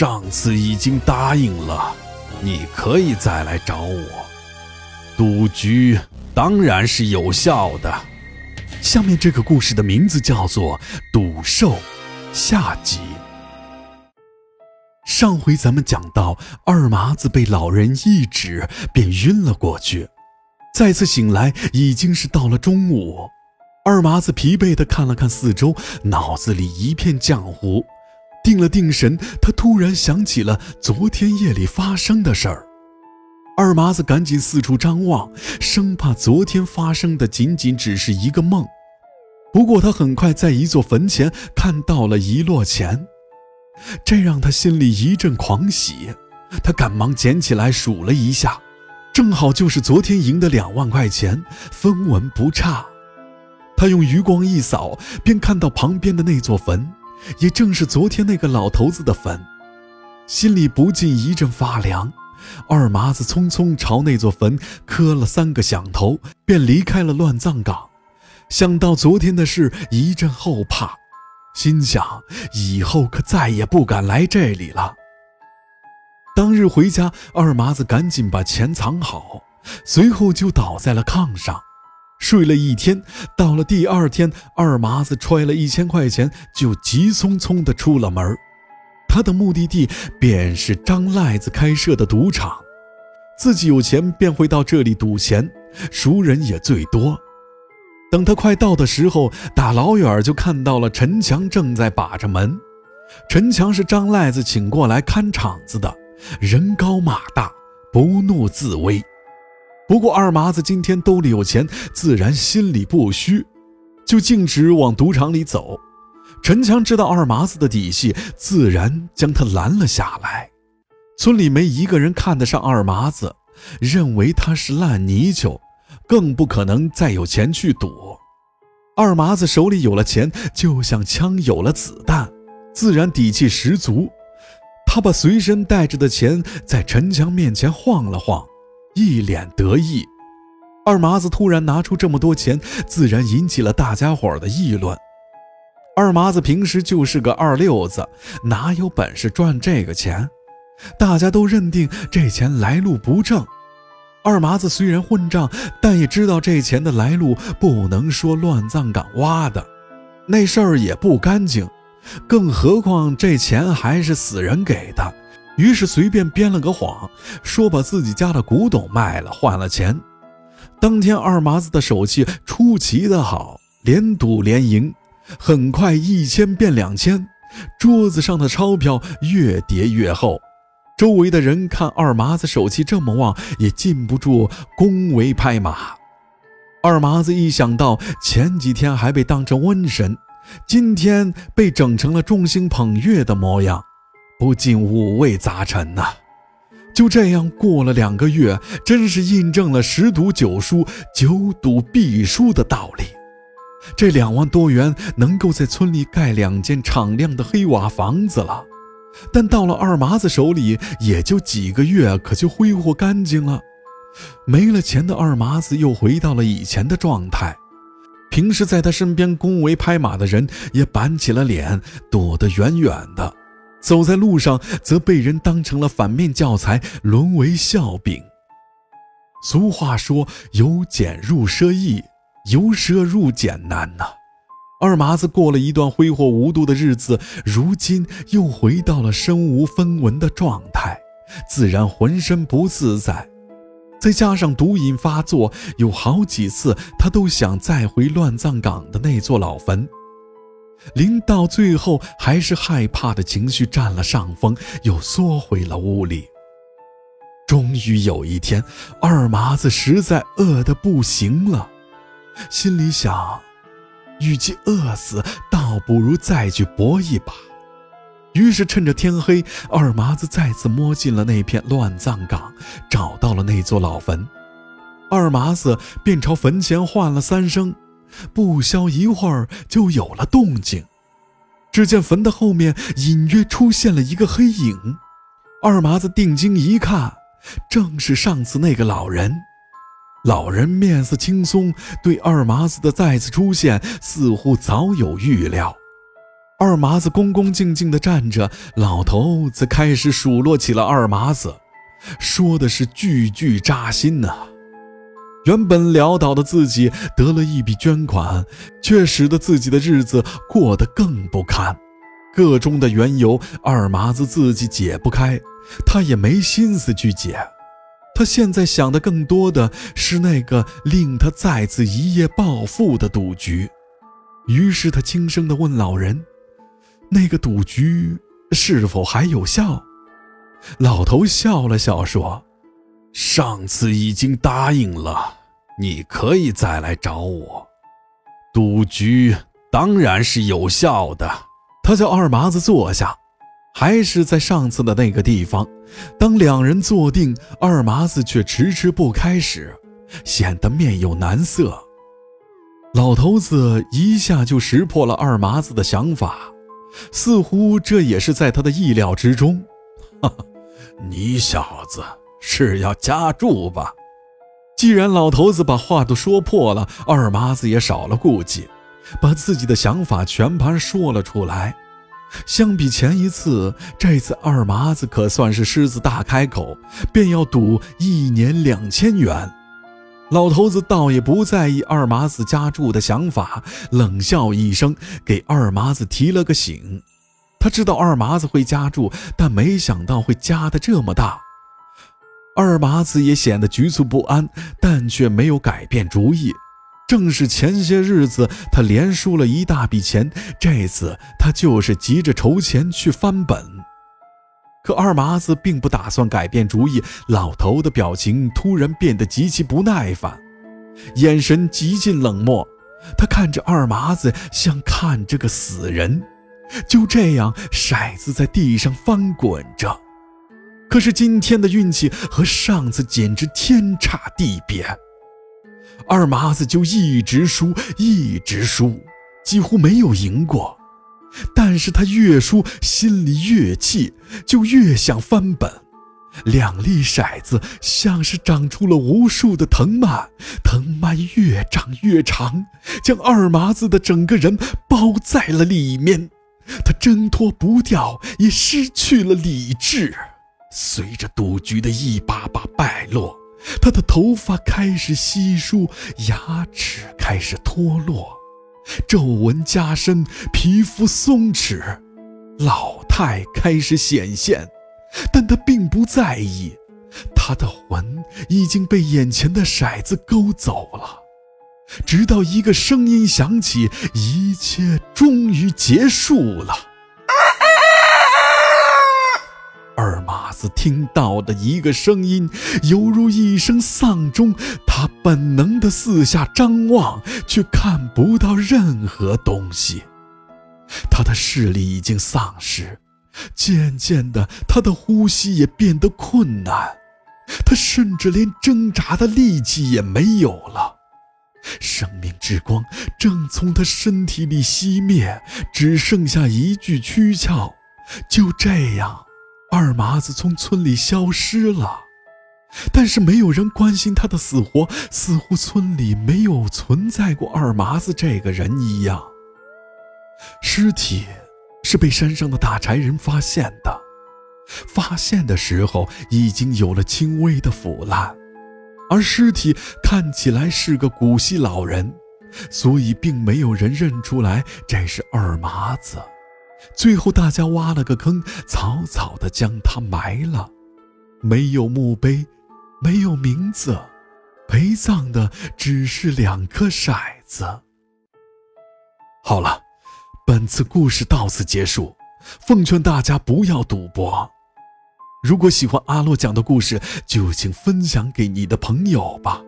上次已经答应了，你可以再来找我。赌局当然是有效的。下面这个故事的名字叫做《赌兽》，下集。上回咱们讲到，二麻子被老人一指便晕了过去，再次醒来已经是到了中午。二麻子疲惫地看了看四周，脑子里一片浆糊。定了定神，他突然想起了昨天夜里发生的事儿。二麻子赶紧四处张望，生怕昨天发生的仅仅只是一个梦。不过他很快在一座坟前看到了一摞钱，这让他心里一阵狂喜。他赶忙捡起来数了一下，正好就是昨天赢的两万块钱，分文不差。他用余光一扫，便看到旁边的那座坟。也正是昨天那个老头子的坟，心里不禁一阵发凉。二麻子匆匆朝那座坟磕了三个响头，便离开了乱葬岗。想到昨天的事，一阵后怕，心想以后可再也不敢来这里了。当日回家，二麻子赶紧把钱藏好，随后就倒在了炕上。睡了一天，到了第二天，二麻子揣了一千块钱，就急匆匆地出了门。他的目的地便是张赖子开设的赌场，自己有钱便会到这里赌钱，熟人也最多。等他快到的时候，打老远就看到了陈强正在把着门。陈强是张赖子请过来看场子的，人高马大，不怒自威。不过二麻子今天兜里有钱，自然心里不虚，就径直往赌场里走。陈强知道二麻子的底细，自然将他拦了下来。村里没一个人看得上二麻子，认为他是烂泥鳅，更不可能再有钱去赌。二麻子手里有了钱，就像枪有了子弹，自然底气十足。他把随身带着的钱在陈强面前晃了晃。一脸得意，二麻子突然拿出这么多钱，自然引起了大家伙的议论。二麻子平时就是个二六子，哪有本事赚这个钱？大家都认定这钱来路不正。二麻子虽然混账，但也知道这钱的来路不能说乱葬岗挖的，那事儿也不干净。更何况这钱还是死人给的。于是随便编了个谎，说把自己家的古董卖了换了钱。当天二麻子的手气出奇的好，连赌连赢，很快一千变两千，桌子上的钞票越叠越厚。周围的人看二麻子手气这么旺，也禁不住恭维拍马。二麻子一想到前几天还被当成瘟神，今天被整成了众星捧月的模样。不禁五味杂陈呐，就这样过了两个月，真是印证了十赌九输、九赌必输的道理。这两万多元能够在村里盖两间敞亮的黑瓦房子了，但到了二麻子手里，也就几个月，可就挥霍干净了。没了钱的二麻子又回到了以前的状态，平时在他身边恭维拍马的人也板起了脸，躲得远远的。走在路上，则被人当成了反面教材，沦为笑柄。俗话说：“由俭入奢易，由奢入俭难。”呐，二麻子过了一段挥霍无度的日子，如今又回到了身无分文的状态，自然浑身不自在。再加上毒瘾发作，有好几次他都想再回乱葬岗的那座老坟。临到最后，还是害怕的情绪占了上风，又缩回了屋里。终于有一天，二麻子实在饿得不行了，心里想：与其饿死，倒不如再去搏一把。于是趁着天黑，二麻子再次摸进了那片乱葬岗，找到了那座老坟。二麻子便朝坟前唤了三声。不消一会儿，就有了动静。只见坟的后面隐约出现了一个黑影。二麻子定睛一看，正是上次那个老人。老人面色轻松，对二麻子的再次出现似乎早有预料。二麻子恭恭敬敬地站着，老头子开始数落起了二麻子，说的是句句扎心呐。原本潦倒的自己得了一笔捐款，却使得自己的日子过得更不堪。个中的缘由，二麻子自己解不开，他也没心思去解。他现在想的更多的是那个令他再次一夜暴富的赌局。于是他轻声地问老人。那个赌局是否还有效？老头笑了笑说：“上次已经答应了，你可以再来找我。赌局当然是有效的。”他叫二麻子坐下，还是在上次的那个地方。当两人坐定，二麻子却迟迟不开始，显得面有难色。老头子一下就识破了二麻子的想法。似乎这也是在他的意料之中。哈哈，你小子是要加注吧？既然老头子把话都说破了，二麻子也少了顾忌，把自己的想法全盘说了出来。相比前一次，这次二麻子可算是狮子大开口，便要赌一年两千元。老头子倒也不在意二麻子加注的想法，冷笑一声，给二麻子提了个醒。他知道二麻子会加注，但没想到会加的这么大。二麻子也显得局促不安，但却没有改变主意。正是前些日子他连输了一大笔钱，这次他就是急着筹钱去翻本。可二麻子并不打算改变主意，老头的表情突然变得极其不耐烦，眼神极尽冷漠。他看着二麻子，像看着个死人。就这样，骰子在地上翻滚着。可是今天的运气和上次简直天差地别，二麻子就一直输，一直输，几乎没有赢过。但是他越输，心里越气，就越想翻本。两粒骰子像是长出了无数的藤蔓，藤蔓越长越长，将二麻子的整个人包在了里面。他挣脱不掉，也失去了理智。随着赌局的一把把败落，他的头发开始稀疏，牙齿开始脱落。皱纹加深，皮肤松弛，老态开始显现，但他并不在意，他的魂已经被眼前的骰子勾走了。直到一个声音响起，一切终于结束了。子听到的一个声音，犹如一声丧钟。他本能的四下张望，却看不到任何东西。他的视力已经丧失，渐渐的，他的呼吸也变得困难。他甚至连挣扎的力气也没有了。生命之光正从他身体里熄灭，只剩下一具躯壳。就这样。二麻子从村里消失了，但是没有人关心他的死活，似乎村里没有存在过二麻子这个人一样。尸体是被山上的打柴人发现的，发现的时候已经有了轻微的腐烂，而尸体看起来是个古稀老人，所以并没有人认出来这是二麻子。最后，大家挖了个坑，草草的将他埋了。没有墓碑，没有名字，陪葬的只是两颗骰子。好了，本次故事到此结束。奉劝大家不要赌博。如果喜欢阿洛讲的故事，就请分享给你的朋友吧。